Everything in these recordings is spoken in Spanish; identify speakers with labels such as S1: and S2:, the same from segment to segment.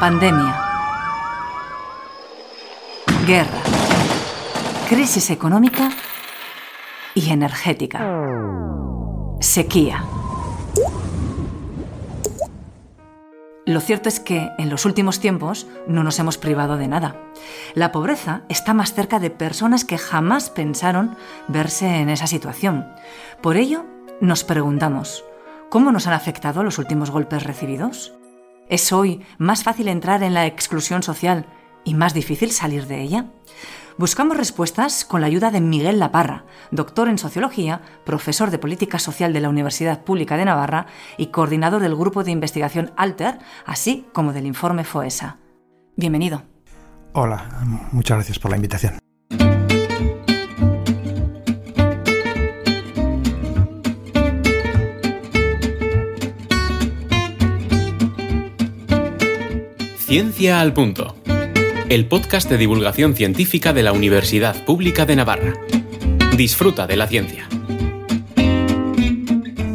S1: Pandemia. Guerra. Crisis económica y energética. Sequía. Lo cierto es que en los últimos tiempos no nos hemos privado de nada. La pobreza está más cerca de personas que jamás pensaron verse en esa situación. Por ello, nos preguntamos, ¿cómo nos han afectado los últimos golpes recibidos? ¿Es hoy más fácil entrar en la exclusión social y más difícil salir de ella? Buscamos respuestas con la ayuda de Miguel Laparra, doctor en sociología, profesor de política social de la Universidad Pública de Navarra y coordinador del grupo de investigación Alter, así como del informe FOESA. Bienvenido.
S2: Hola, muchas gracias por la invitación.
S3: Ciencia al punto el podcast de divulgación científica de la Universidad Pública de Navarra. Disfruta de la ciencia.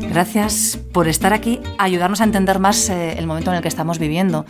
S1: Gracias por estar aquí, ayudarnos a entender más eh, el momento en el que estamos viviendo.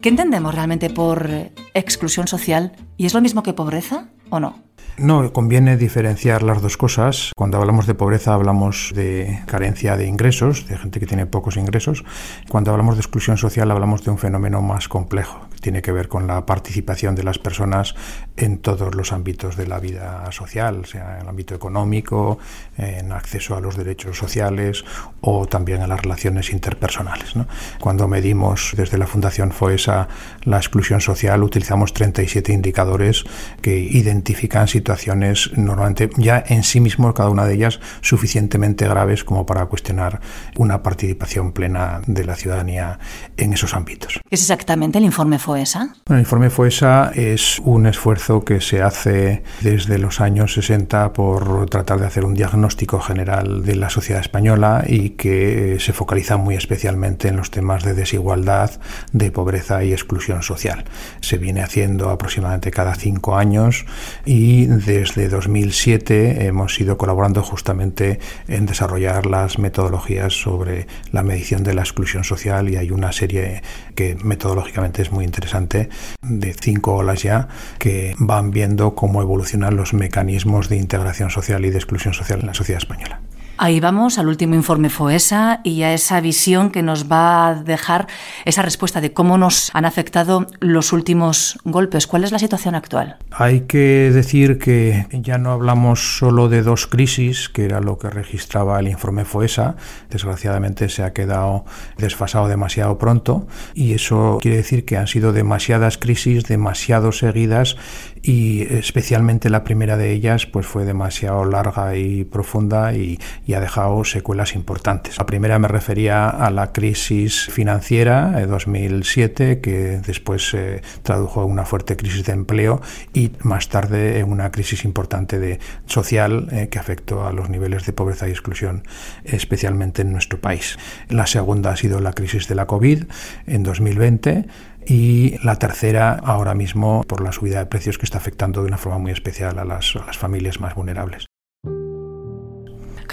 S1: ¿Qué entendemos realmente por exclusión social? ¿Y es lo mismo que pobreza o no?
S2: No, conviene diferenciar las dos cosas. Cuando hablamos de pobreza hablamos de carencia de ingresos, de gente que tiene pocos ingresos. Cuando hablamos de exclusión social hablamos de un fenómeno más complejo, que tiene que ver con la participación de las personas en todos los ámbitos de la vida social, sea en el ámbito económico, en acceso a los derechos sociales o también a las relaciones interpersonales. Cuando medimos desde la Fundación FOESA la exclusión social utilizamos 37 indicadores que identifican situaciones situaciones normalmente ya en sí mismo cada una de ellas suficientemente graves como para cuestionar una participación plena de la ciudadanía en esos ámbitos.
S1: ¿Qué es exactamente el informe FOESA?
S2: el informe FOESA es un esfuerzo que se hace desde los años 60 por tratar de hacer un diagnóstico general de la sociedad española y que se focaliza muy especialmente en los temas de desigualdad, de pobreza y exclusión social. Se viene haciendo aproximadamente cada cinco años y desde 2007 hemos ido colaborando justamente en desarrollar las metodologías sobre la medición de la exclusión social y hay una serie que metodológicamente es muy interesante de cinco olas ya que van viendo cómo evolucionan los mecanismos de integración social y de exclusión social en la sociedad española.
S1: Ahí vamos al último informe FOESA y a esa visión que nos va a dejar esa respuesta de cómo nos han afectado los últimos golpes. ¿Cuál es la situación actual?
S2: Hay que decir que ya no hablamos solo de dos crisis, que era lo que registraba el informe FOESA. Desgraciadamente se ha quedado desfasado demasiado pronto y eso quiere decir que han sido demasiadas crisis, demasiado seguidas y especialmente la primera de ellas pues fue demasiado larga y profunda y, ha dejado secuelas importantes. La primera me refería a la crisis financiera de 2007 que después se tradujo en una fuerte crisis de empleo y más tarde en una crisis importante de social eh, que afectó a los niveles de pobreza y exclusión especialmente en nuestro país. La segunda ha sido la crisis de la COVID en 2020 y la tercera ahora mismo por la subida de precios que está afectando de una forma muy especial a las, a las familias más vulnerables.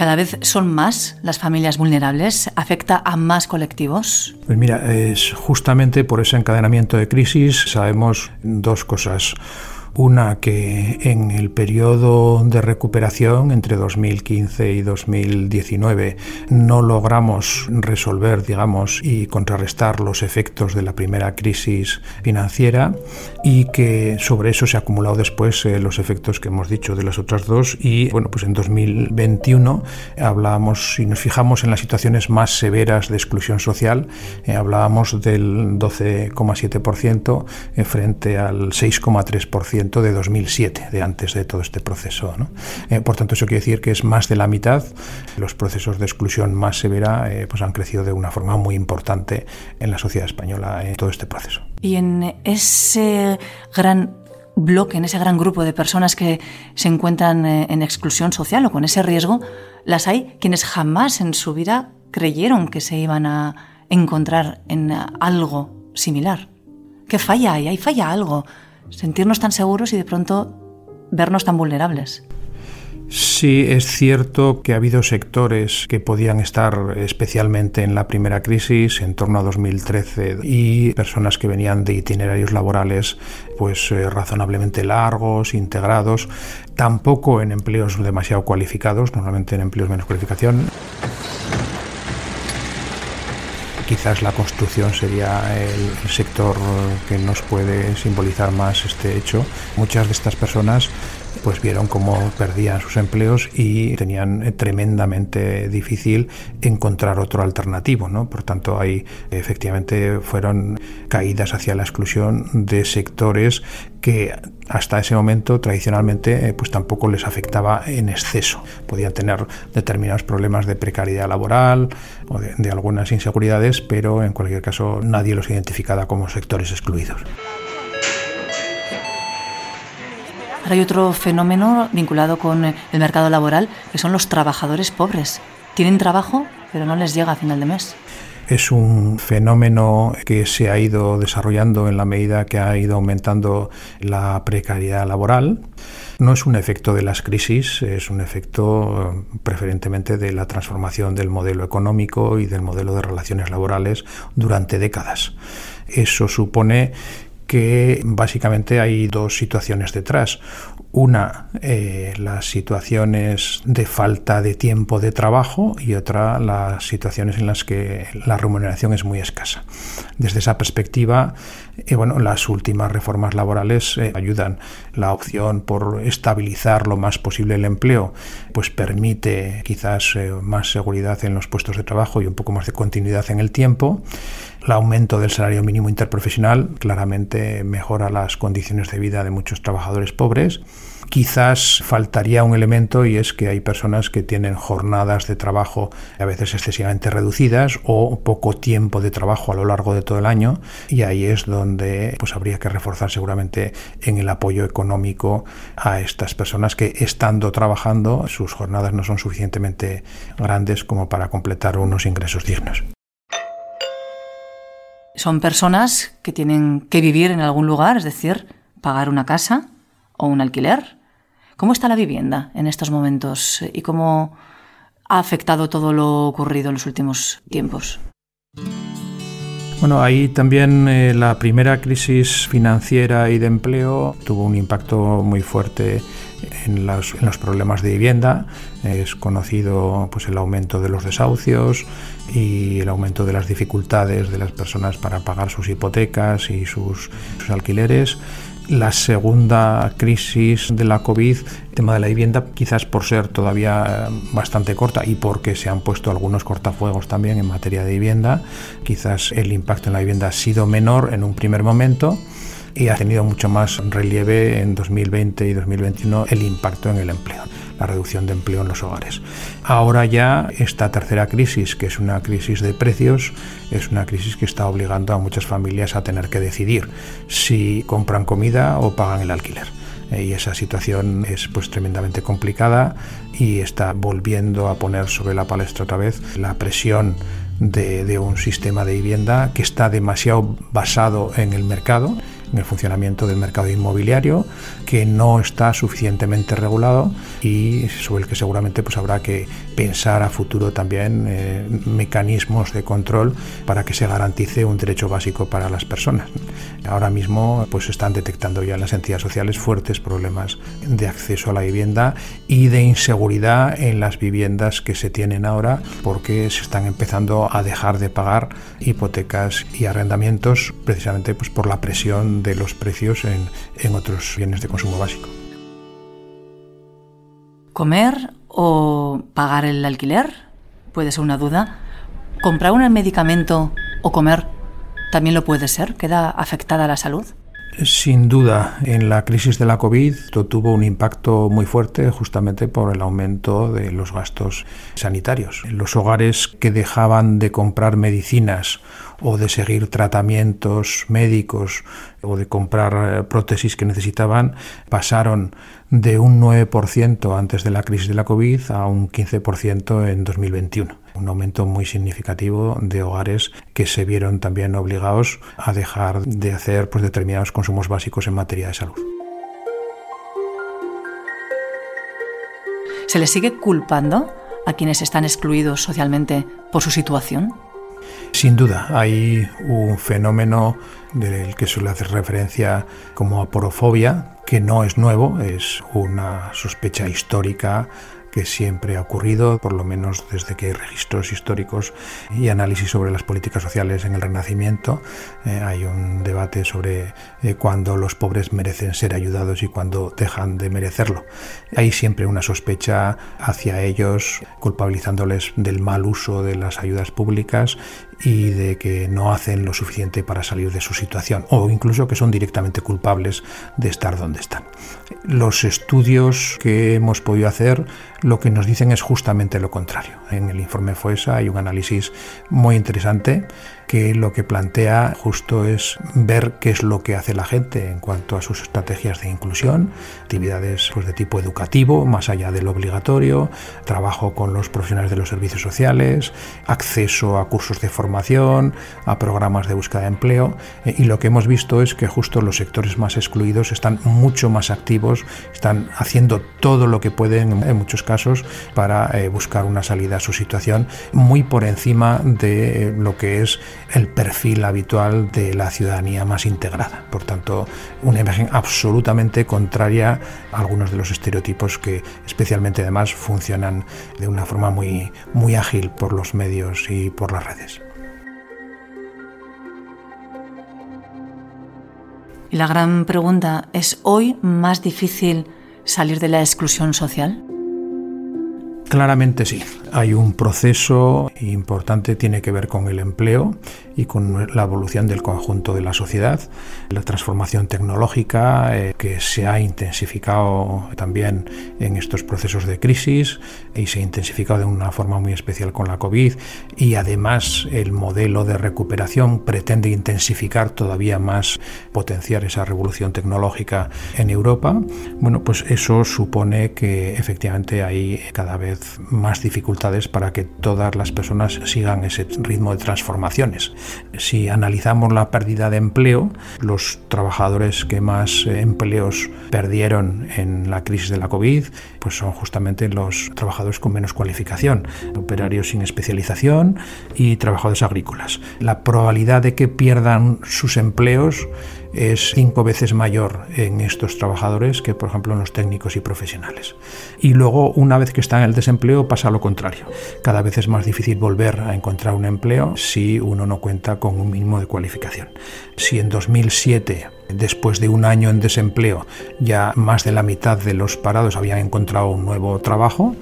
S1: ¿Cada vez son más las familias vulnerables? ¿Afecta a más colectivos?
S2: Pues mira, es justamente por ese encadenamiento de crisis sabemos dos cosas. Una que en el periodo de recuperación entre 2015 y 2019 no logramos resolver, digamos, y contrarrestar los efectos de la primera crisis financiera y que sobre eso se han acumulado después eh, los efectos que hemos dicho de las otras dos y bueno, pues en 2021 hablábamos, si nos fijamos en las situaciones más severas de exclusión social, eh, hablábamos del 12,7% eh, frente al 6,3% de 2007, de antes de todo este proceso. Eh, por tanto, eso quiere decir que es más de la mitad. Los procesos de exclusión más severa eh, pues han crecido de una forma muy importante en la sociedad española en todo este proceso.
S1: Y en ese gran bloque, en ese gran grupo de personas que se encuentran eh, en exclusión social o con ese riesgo, las hay quienes jamás en su vida creyeron que se iban a encontrar en algo similar. ¿Qué falla ahí? Ahí falla algo sentirnos tan seguros y de pronto vernos tan vulnerables.
S2: Sí, es cierto que ha habido sectores que podían estar especialmente en la primera crisis, en torno a 2013, y personas que venían de itinerarios laborales pues eh, razonablemente largos, integrados, tampoco en empleos demasiado cualificados, normalmente en empleos menos cualificación. Quizás la construcción sería el sector que nos puede simbolizar más este hecho. Muchas de estas personas pues vieron cómo perdían sus empleos y tenían eh, tremendamente difícil encontrar otro alternativo. ¿no? Por tanto, ahí efectivamente fueron caídas hacia la exclusión de sectores que hasta ese momento tradicionalmente eh, pues tampoco les afectaba en exceso. Podían tener determinados problemas de precariedad laboral o de, de algunas inseguridades, pero en cualquier caso nadie los identificaba como sectores excluidos.
S1: Hay otro fenómeno vinculado con el mercado laboral, que son los trabajadores pobres. Tienen trabajo, pero no les llega a final de mes
S2: es un fenómeno que se ha ido desarrollando en la medida que ha ido aumentando la precariedad laboral. No es un efecto de las crisis, es un efecto eh, preferentemente de la transformación del modelo económico y del modelo de relaciones laborales durante décadas. Eso supone que básicamente hay dos situaciones detrás. Una, eh, las situaciones de falta de tiempo de trabajo y otra, las situaciones en las que la remuneración es muy escasa. Desde esa perspectiva, eh, bueno, las últimas reformas laborales eh, ayudan. La opción por estabilizar lo más posible el empleo, pues permite quizás más seguridad en los puestos de trabajo y un poco más de continuidad en el tiempo. El aumento del salario mínimo interprofesional claramente mejora las condiciones de vida de muchos trabajadores pobres. Quizás faltaría un elemento y es que hay personas que tienen jornadas de trabajo a veces excesivamente reducidas o poco tiempo de trabajo a lo largo de todo el año y ahí es donde pues habría que reforzar seguramente en el apoyo económico a estas personas que estando trabajando sus jornadas no son suficientemente grandes como para completar unos ingresos dignos.
S1: Son personas que tienen que vivir en algún lugar, es decir, pagar una casa o un alquiler. ¿Cómo está la vivienda en estos momentos y cómo ha afectado todo lo ocurrido en los últimos tiempos?
S2: Bueno, ahí también eh, la primera crisis financiera y de empleo tuvo un impacto muy fuerte en los, problemas de vivienda. Es conocido pues, el aumento de los desahucios y el aumento de las dificultades de las personas para pagar sus hipotecas y sus, sus alquileres la segunda crisis de la COVID, el tema de la vivienda, quizás por ser todavía eh, bastante corta y porque se han puesto algunos cortafuegos también en materia de vivienda, quizás el impacto en la vivienda ha sido menor en un primer momento y ha tenido mucho más relieve en 2020 y 2021 el impacto en el empleo, la reducción de empleo en los hogares. Ahora ya esta tercera crisis, que es una crisis de precios, es una crisis que está obligando a muchas familias a tener que decidir si compran comida o pagan el alquiler eh, y esa situación es pues tremendamente complicada y está volviendo a poner sobre la palestra otra vez la presión de, de, un sistema de vivienda que está demasiado basado en el mercado en el funcionamiento del mercado inmobiliario que no está suficientemente regulado y sobre el que seguramente pues habrá que pensar a futuro también eh, mecanismos de control para que se garantice un derecho básico para las personas. Ahora mismo pues están detectando ya en las entidades sociales fuertes problemas de acceso a la vivienda y de inseguridad en las viviendas que se tienen ahora porque se están empezando a dejar de pagar hipotecas y arrendamientos precisamente pues por la presión de los precios en, en otros bienes de consumo básico.
S1: ¿Comer o pagar el alquiler? Puede ser una duda. ¿Comprar un medicamento o comer también lo puede ser? ¿Queda afectada la salud?
S2: Sin duda, en la crisis de la COVID tuvo un impacto muy fuerte justamente por el aumento de los gastos sanitarios. Los hogares que dejaban de comprar medicinas o de seguir tratamientos médicos o de comprar eh, prótesis que necesitaban pasaron de un 9% antes de la crisis de la COVID a un 15% en 2021. Un aumento muy significativo de hogares que se vieron también obligados a dejar de hacer pues, determinados consumos básicos en materia de salud.
S1: ¿Se les sigue culpando a quienes están excluidos socialmente por su situación?
S2: Sin duda, hay un fenómeno del que suele hacer referencia como aporofobia, que no es nuevo, es una sospecha histórica que siempre ha ocurrido, por lo menos desde que hay registros históricos y análisis sobre las políticas sociales en el Renacimiento. Eh, hay un debate sobre eh, cuándo los pobres merecen ser ayudados y cuándo dejan de merecerlo. Hay siempre una sospecha hacia ellos, culpabilizándoles del mal uso de las ayudas públicas y de que no hacen lo suficiente para salir de su situación o incluso que son directamente culpables de estar donde están. Los estudios que hemos podido hacer lo que nos dicen es justamente lo contrario. En el informe FOESA hay un análisis muy interesante que lo que plantea justo es ver qué es lo que hace la gente en cuanto a sus estrategias de inclusión, actividades pues, de tipo educativo, más allá de lo obligatorio, trabajo con los profesionales de los servicios sociales, acceso a cursos de formación, a programas de búsqueda de empleo. Eh, y lo que hemos visto es que justo los sectores más excluidos están mucho más activos, están haciendo todo lo que pueden en muchos casos para eh, buscar una salida a su situación, muy por encima de lo que es el perfil habitual de la ciudadanía más integrada. Por tanto, una imagen absolutamente contraria a algunos de los estereotipos que especialmente además funcionan de una forma muy, muy ágil por los medios y por las redes.
S1: La gran pregunta es, ¿hoy más difícil salir de la exclusión social?
S2: Claramente sí. Hay un proceso importante, tiene que ver con el empleo y con la evolución del conjunto de la sociedad, la transformación tecnológica eh, que se ha intensificado también en estos procesos de crisis y se ha intensificado de una forma muy especial con la COVID y además el modelo de recuperación pretende intensificar todavía más, potenciar esa revolución tecnológica en Europa. Bueno, pues eso supone que efectivamente hay cada vez más dificultades para que todas las personas sigan ese ritmo de transformaciones. Si analizamos la pérdida de empleo, los trabajadores que más eh, empleos perdieron en la crisis de la COVID, pues son justamente los trabajadores con menos cualificación, operarios sin especialización y trabajadores agrícolas. La probabilidad de que pierdan sus empleos es cinco veces mayor en estos trabajadores que, por ejemplo, en los técnicos y profesionales. Y luego, una vez que están en el desempleo, pasa lo contrario. Cada vez es más difícil volver a encontrar un empleo si uno no cuenta con un mínimo de cualificación. Si en 2007 Después de un año en desempleo, ya más de la mitad de los parados habían encontrado un nuevo trabajo.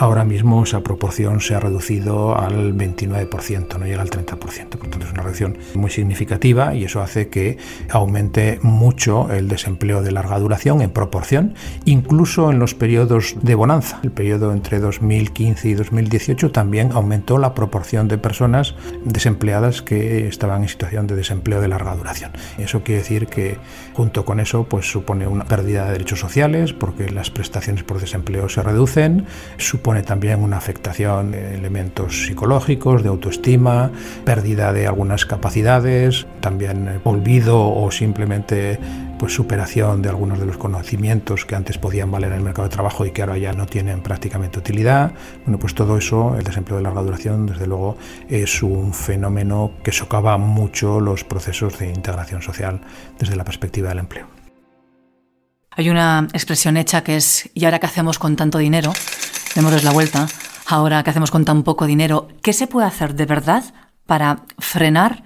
S2: Ahora mismo esa proporción se ha reducido al 29%, no llega al 30%. Por tanto, es una reducción muy significativa y eso hace que aumente mucho el desempleo de larga duración en proporción, incluso en los periodos de bonanza. El periodo entre 2015 y 2018 también aumentó la proporción de personas desempleadas que estaban en situación de desempleo de larga duración. Eso quiere decir que junto con eso pues supone una pérdida de derechos sociales porque las prestaciones por desempleo se reducen, supone también una afectación de elementos psicológicos, de autoestima, pérdida de algunas capacidades, también olvido o simplemente pues superación de algunos de los conocimientos que antes podían valer en el mercado de trabajo y que ahora ya no tienen prácticamente utilidad. Bueno, pues todo eso, el desempleo de larga duración, desde luego, es un fenómeno que socava mucho los procesos de integración social desde la perspectiva del empleo.
S1: Hay una expresión hecha que es, ¿y ahora qué hacemos con tanto dinero? Démosles la vuelta. Ahora, ¿qué hacemos con tan poco dinero? ¿Qué se puede hacer de verdad para frenar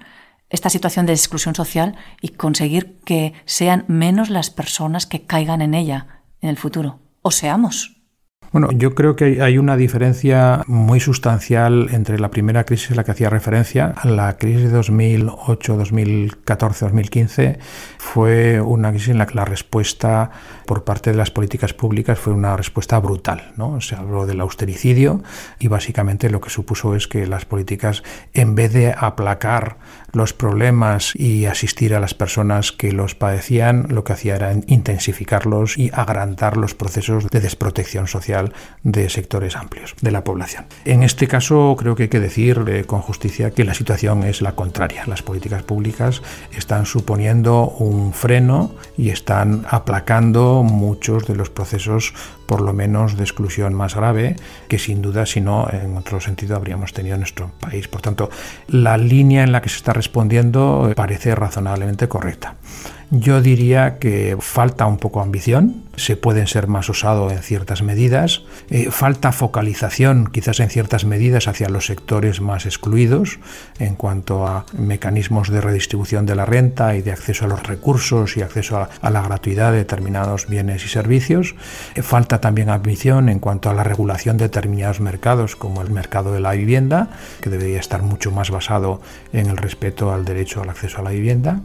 S1: esta situación de exclusión social y conseguir que sean menos las personas que caigan en ella en el futuro. O seamos.
S2: Bueno, yo creo que hay una diferencia muy sustancial entre la primera crisis a la que hacía referencia. La crisis de 2008, 2014, 2015 fue una crisis en la que la respuesta por parte de las políticas públicas fue una respuesta brutal. ¿no? Se habló del austericidio y básicamente lo que supuso es que las políticas, en vez de aplacar los problemas y asistir a las personas que los padecían, lo que hacía era intensificarlos y agrandar los procesos de desprotección social de sectores amplios de la población. En este caso creo que hay que decir con justicia que la situación es la contraria. Las políticas públicas están suponiendo un freno y están aplacando muchos de los procesos por lo menos de exclusión más grave que sin duda si no en otro sentido habríamos tenido en nuestro país. Por tanto, la línea en la que se está respondiendo parece razonablemente correcta. Yo diría que falta un poco ambición, se pueden ser más osados en ciertas medidas, eh, falta focalización quizás en ciertas medidas hacia los sectores más excluidos en cuanto a mecanismos de redistribución de la renta y de acceso a los recursos y acceso a, a la gratuidad de determinados bienes y servicios. Eh, falta también ambición en cuanto a la regulación de determinados mercados como el mercado de la vivienda, que debería estar mucho más basado en el respeto al derecho al acceso a la vivienda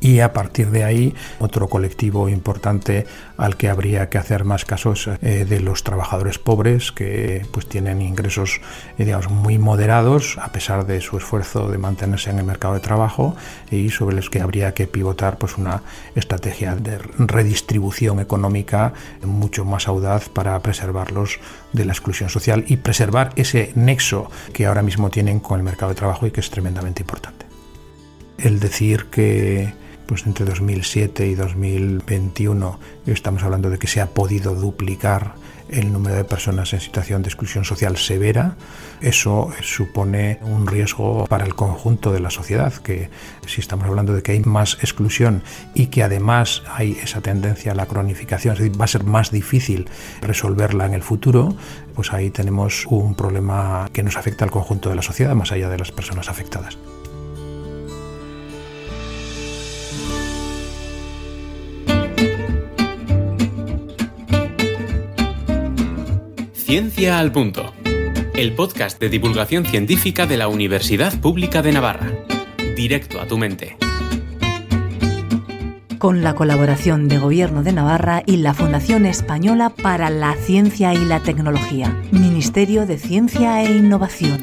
S2: y a partir de ahí otro colectivo importante al que habría que hacer más casos eh, de los trabajadores pobres que pues tienen ingresos eh, digamos muy moderados a pesar de su esfuerzo de mantenerse en el mercado de trabajo y sobre los que habría que pivotar pues una estrategia de redistribución económica mucho más audaz para preservarlos de la exclusión social y preservar ese nexo que ahora mismo tienen con el mercado de trabajo y que es tremendamente importante. El decir que pues entre 2007 y 2021 estamos hablando de que se ha podido duplicar el número de personas en situación de exclusión social severa, eso supone un riesgo para el conjunto de la sociedad, que si estamos hablando de que hay más exclusión y que además hay esa tendencia a la cronificación, es decir, va a ser más difícil resolverla en el futuro, pues ahí tenemos un problema que nos afecta al conjunto de la sociedad, más allá de las personas afectadas.
S3: Ciencia al Punto, el podcast de divulgación científica de la Universidad Pública de Navarra. Directo a tu mente.
S1: Con la colaboración de Gobierno de Navarra y la Fundación Española para la Ciencia y la Tecnología, Ministerio de Ciencia e Innovación.